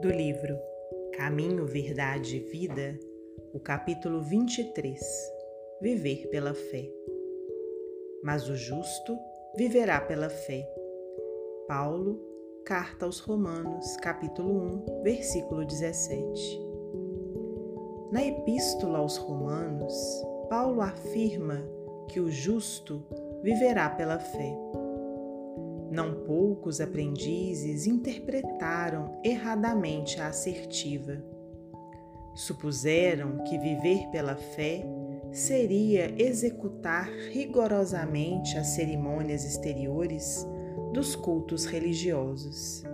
do livro Caminho, Verdade e Vida, o capítulo 23 Viver pela Fé. Mas o justo viverá pela fé. Paulo, Carta aos Romanos, capítulo 1, versículo 17. Na Epístola aos Romanos, Paulo afirma que o justo viverá pela fé. Não poucos aprendizes interpretaram erradamente a assertiva. Supuseram que viver pela fé seria executar rigorosamente as cerimônias exteriores dos cultos religiosos,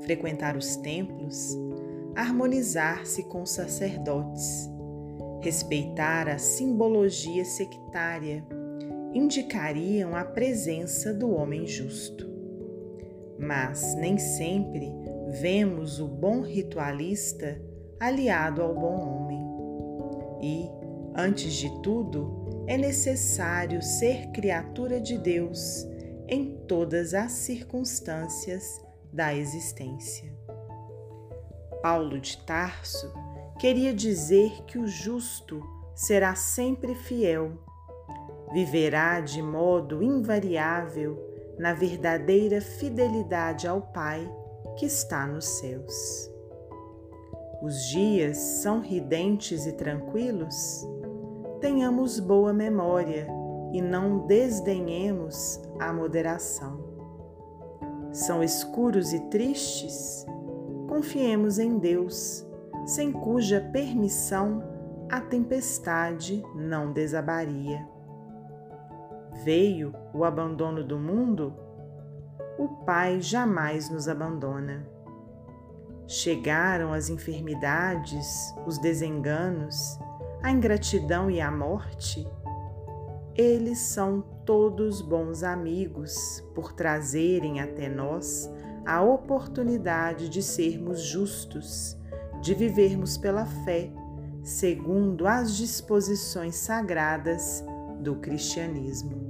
frequentar os templos, harmonizar-se com os sacerdotes, respeitar a simbologia sectária indicariam a presença do homem justo. Mas nem sempre vemos o bom ritualista aliado ao bom homem. E, antes de tudo, é necessário ser criatura de Deus em todas as circunstâncias da existência. Paulo de Tarso queria dizer que o justo será sempre fiel viverá de modo invariável na verdadeira fidelidade ao Pai que está nos céus. Os dias são ridentes e tranquilos? Tenhamos boa memória e não desdenhemos a moderação. São escuros e tristes? Confiemos em Deus, sem cuja permissão a tempestade não desabaria veio o abandono do mundo, o Pai jamais nos abandona. Chegaram as enfermidades, os desenganos, a ingratidão e a morte. Eles são todos bons amigos por trazerem até nós a oportunidade de sermos justos, de vivermos pela fé, segundo as disposições sagradas do cristianismo.